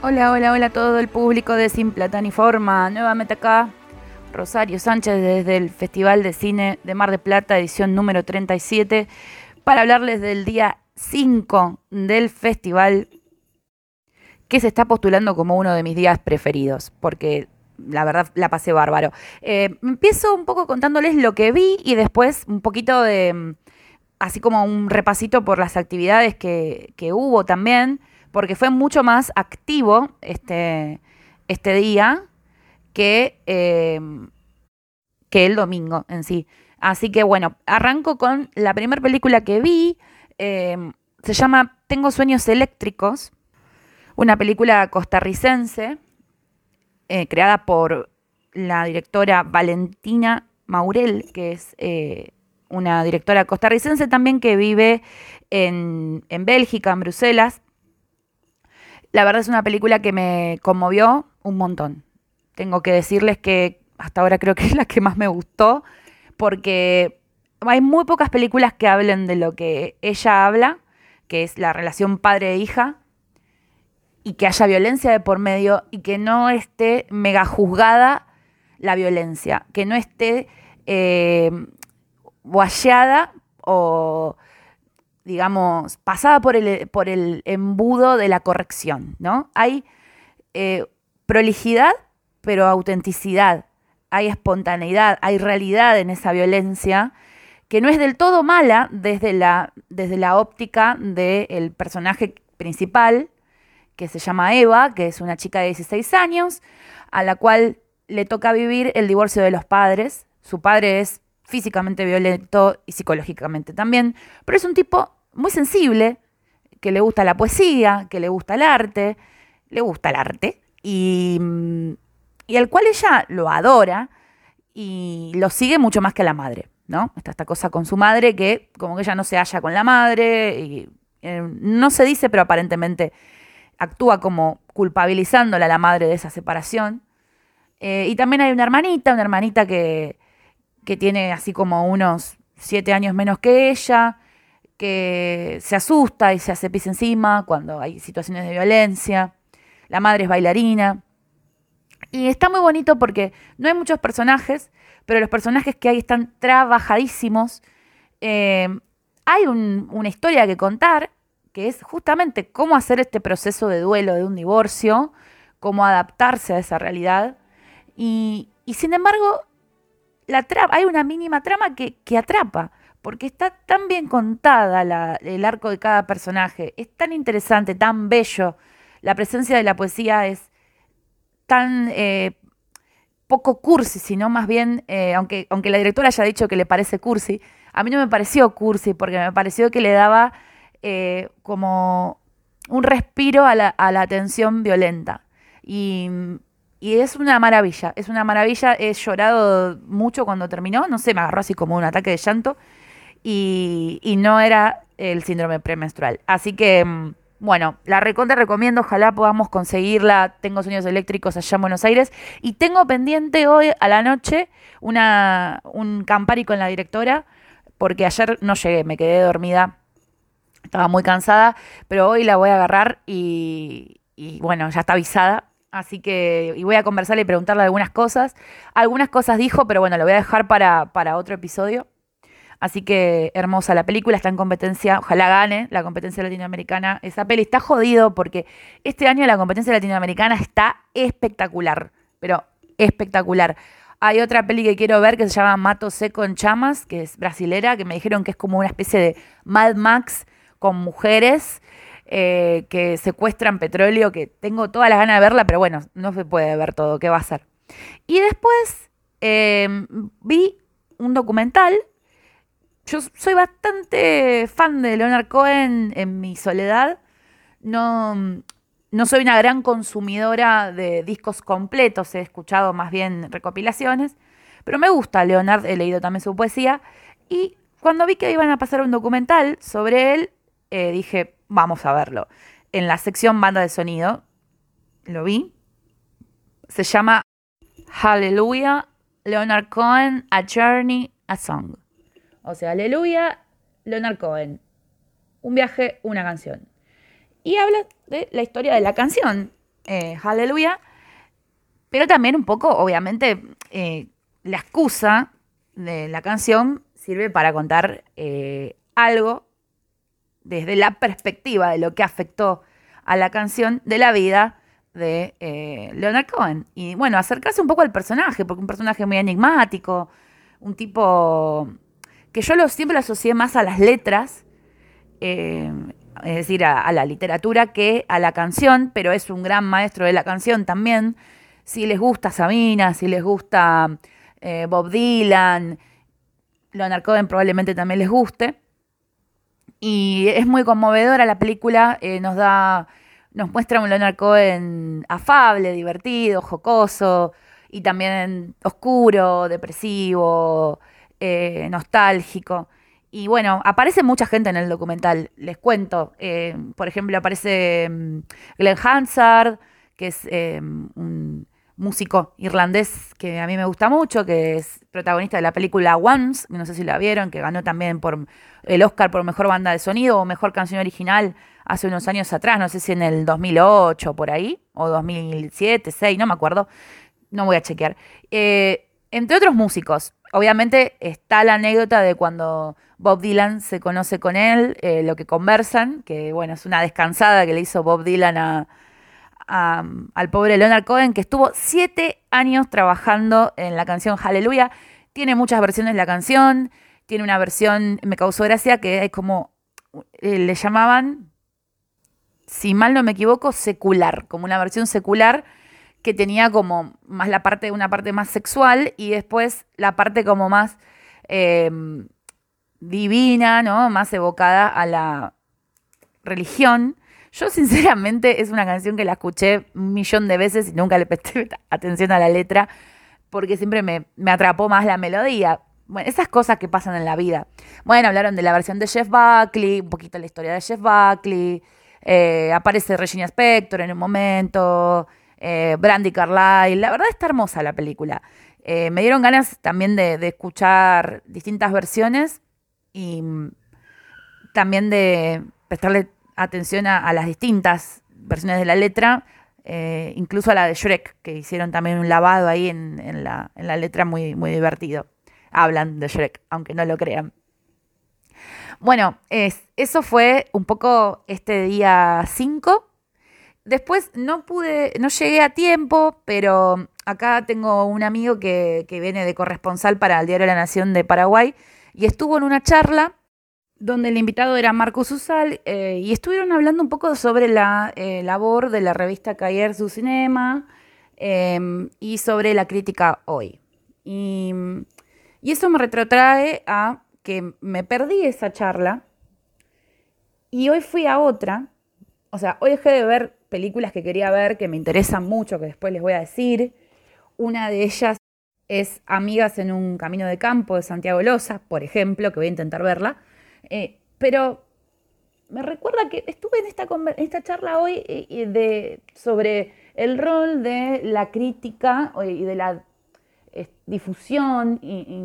Hola, hola, hola a todo el público de Sin Plata ni Forma. Nuevamente acá, Rosario Sánchez desde el Festival de Cine de Mar de Plata, edición número 37, para hablarles del día 5 del festival que se está postulando como uno de mis días preferidos, porque la verdad la pasé bárbaro. Eh, empiezo un poco contándoles lo que vi y después un poquito de, así como un repasito por las actividades que, que hubo también porque fue mucho más activo este, este día que, eh, que el domingo en sí. Así que bueno, arranco con la primera película que vi. Eh, se llama Tengo sueños eléctricos, una película costarricense eh, creada por la directora Valentina Maurel, que es una directora costarricense también que vive en, en Bélgica, en Bruselas. La verdad es una película que me conmovió un montón. Tengo que decirles que hasta ahora creo que es la que más me gustó, porque hay muy pocas películas que hablen de lo que ella habla, que es la relación padre-hija, y que haya violencia de por medio y que no esté mega juzgada la violencia, que no esté eh, guayada o digamos, pasada por el, por el embudo de la corrección, ¿no? Hay eh, prolijidad, pero autenticidad, hay espontaneidad, hay realidad en esa violencia que no es del todo mala desde la, desde la óptica del personaje principal, que se llama Eva, que es una chica de 16 años, a la cual le toca vivir el divorcio de los padres. Su padre es físicamente violento y psicológicamente también, pero es un tipo muy sensible, que le gusta la poesía, que le gusta el arte, le gusta el arte, y, y al cual ella lo adora y lo sigue mucho más que a la madre, ¿no? Está esta cosa con su madre que como que ella no se halla con la madre, y eh, no se dice, pero aparentemente actúa como culpabilizándola a la madre de esa separación. Eh, y también hay una hermanita, una hermanita que, que tiene así como unos siete años menos que ella, que se asusta y se hace pis encima cuando hay situaciones de violencia. La madre es bailarina. Y está muy bonito porque no hay muchos personajes, pero los personajes que hay están trabajadísimos. Eh, hay una historia que contar, que es justamente cómo hacer este proceso de duelo de un divorcio, cómo adaptarse a esa realidad. Y, sin embargo, la hay una mínima trama que, que atrapa porque está tan bien contada el arco de cada personaje, es tan interesante, tan bello, la presencia de la poesía es tan eh, poco cursi, sino más bien, eh, aunque, aunque la directora haya dicho que le parece cursi, a mí no me pareció cursi, porque me pareció que le daba eh, como un respiro a la, a tensión violenta. Y, y es una maravilla, es una maravilla. He llorado mucho cuando terminó, no sé, me agarró así como un ataque de llanto y, no era el síndrome premenstrual. Así que, mm, bueno, la recontra recomiendo, ojalá podamos conseguirla. Tengo sueños eléctricos allá en Buenos Aires y tengo pendiente hoy a la noche una, un campari con la directora porque ayer no llegué, me quedé dormida. Estaba muy cansada, pero hoy la voy a agarrar y, bueno, ya está avisada. Así que y voy a conversarle y preguntarle algunas cosas. Algunas cosas dijo, pero bueno, lo voy a dejar para, para otro episodio. Así que hermosa la película, está en competencia, ojalá gane la competencia latinoamericana. Esa peli está jodido porque este año la competencia latinoamericana está espectacular, pero espectacular. Hay otra peli que quiero ver que se llama Mato Seco en Chamas, que es brasilera, que me dijeron que es como una especie de Mad Max con mujeres eh, que secuestran petróleo, que tengo todas las ganas de verla, pero bueno, no se puede ver todo, ¿qué va a ser? Y después eh, vi un documental yo soy bastante fan de Leonard Cohen en mi soledad. No, no soy una gran consumidora de discos completos, he escuchado más bien recopilaciones, pero me gusta Leonard, he leído también su poesía. Y cuando vi que iban a pasar un documental sobre él, eh, dije, vamos a verlo. En la sección banda de sonido, lo vi. Se llama Hallelujah, Leonard Cohen, A Journey, A Song. O sea, Aleluya, Leonard Cohen. Un viaje, una canción. Y habla de la historia de la canción. eh, Hallelujah, pero también un poco, obviamente, eh, la excusa de la canción sirve para contar eh, algo desde la perspectiva de lo que afectó a la canción de la vida de Leonard Cohen. Y bueno, acercarse un poco al personaje, porque un personaje muy enigmático, un tipo que yo lo, siempre lo asocié más a las letras es decir, a, la literatura que a la canción, pero es un gran maestro de la canción también. Si les gusta Sabina, si les gusta eh, Bob Dylan, Leonard Cohen probablemente también les guste. Y es muy conmovedora la película, eh, nos da, nos muestra un Leonard Cohen afable, divertido, jocoso, y también oscuro, depresivo, eh, nostálgico. Y bueno, aparece mucha gente en el documental, les cuento. Eh, por ejemplo, aparece mm, Glenn Hansard, que es eh, un músico irlandés que a mí me gusta mucho, que es protagonista de la película Once, no sé si la vieron, que ganó también por el Oscar por Mejor Banda de Sonido o Mejor Canción Original hace unos años atrás, no sé si en el 2008 por ahí, o 2007, 2006, no me acuerdo, no voy a chequear. Entre otros músicos, obviamente está la anécdota de cuando Bob Dylan se conoce con él, eh, lo que conversan, que bueno, es una descansada que le hizo Bob Dylan a, al pobre Leonard Cohen, que estuvo siete años trabajando en la canción Hallelujah. Tiene muchas versiones de la canción, tiene una versión, me causó gracia, que es como, eh, le llamaban, si mal no me equivoco, secular, como una versión secular que tenía como más la parte, una parte más sexual y después la parte como más em, divina, ¿no? Más evocada a la religión. Yo sinceramente es una canción que la escuché un millón de veces y nunca le presté atención a la letra porque siempre me, atrapó más la melodía. Bueno, esas cosas que pasan en la vida. Bueno, hablaron de la versión de Jeff Buckley, un poquito la historia de Jeff Buckley. Eh, aparece Regina Spector en un momento eh, Brandy Carlyle. La verdad está hermosa la película. Eh, me dieron ganas también de, escuchar distintas versiones y mm, también de prestarle atención a, las distintas versiones de la letra, eh, incluso a la de Shrek, que hicieron también un lavado ahí en, la, letra muy, muy divertido. Hablan de Shrek, aunque no lo crean. Bueno, eso fue un poco este día 5 Después no pude, no llegué a tiempo, pero acá tengo un amigo que, viene de corresponsal para el Diario de la Nación de Paraguay y estuvo en una charla donde el invitado era Marcos Usal eh, y estuvieron hablando un poco sobre la eh, labor de la revista Cayer su Cinema em, y sobre la crítica hoy. Y, y eso me retrotrae a que me perdí esa charla y hoy fui a otra. O sea, hoy dejé de ver películas que quería ver que me interesan mucho, que después les voy a decir. Una de ellas es Amigas en un Camino de Campo de Santiago Loza, por ejemplo, que voy a intentar verla. Eh, pero me recuerda que estuve en esta, esta charla hoy eh, de, sobre el rol de la crítica y de la difusión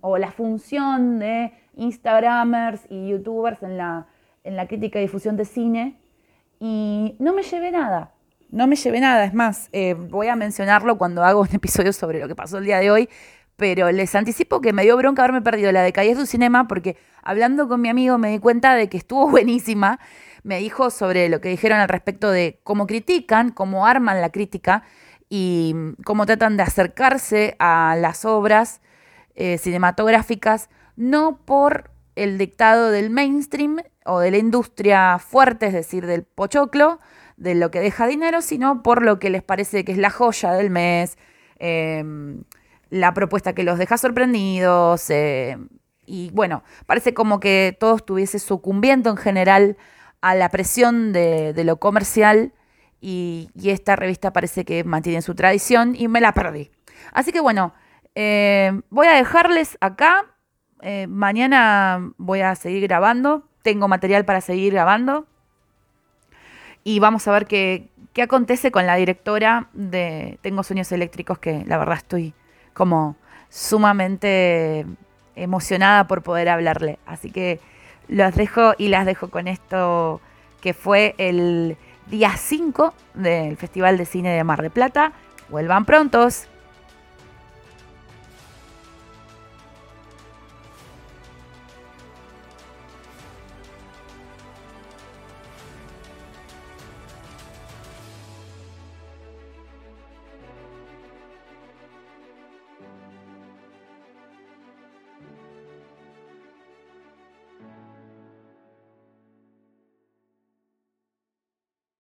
o la función de Instagramers y YouTubers en la, en la crítica y difusión de cine y no me llevé nada. No me llevé nada, es más, eh, voy a mencionarlo cuando hago un episodio sobre lo que pasó el día de hoy, pero les anticipo que me dio bronca haberme perdido la de Calles du Cinema porque hablando con mi amigo me di cuenta de que estuvo buenísima. Me dijo sobre lo que dijeron al respecto de cómo critican, cómo arman la crítica y cómo tratan de acercarse a las obras eh, cinematográficas, no por el dictado del mainstream o de la industria fuerte, es decir, del pochoclo, de lo que deja dinero, sino por lo que les parece que es la joya del mes, em, la propuesta que los deja sorprendidos. Em, y bueno, parece como que todo estuviese sucumbiendo en general a la presión de, lo comercial y, esta revista parece que mantiene su tradición y me la perdí. Así que bueno, em, voy a dejarles acá. Eh, mañana voy a seguir grabando tengo material para seguir grabando. Y vamos a ver qué, qué acontece con la directora de Tengo Sueños Eléctricos, que la verdad estoy como sumamente emocionada por poder hablarle. Así que los dejo y las dejo con esto que fue el día 5 del Festival de Cine de Mar de Plata. Vuelvan prontos.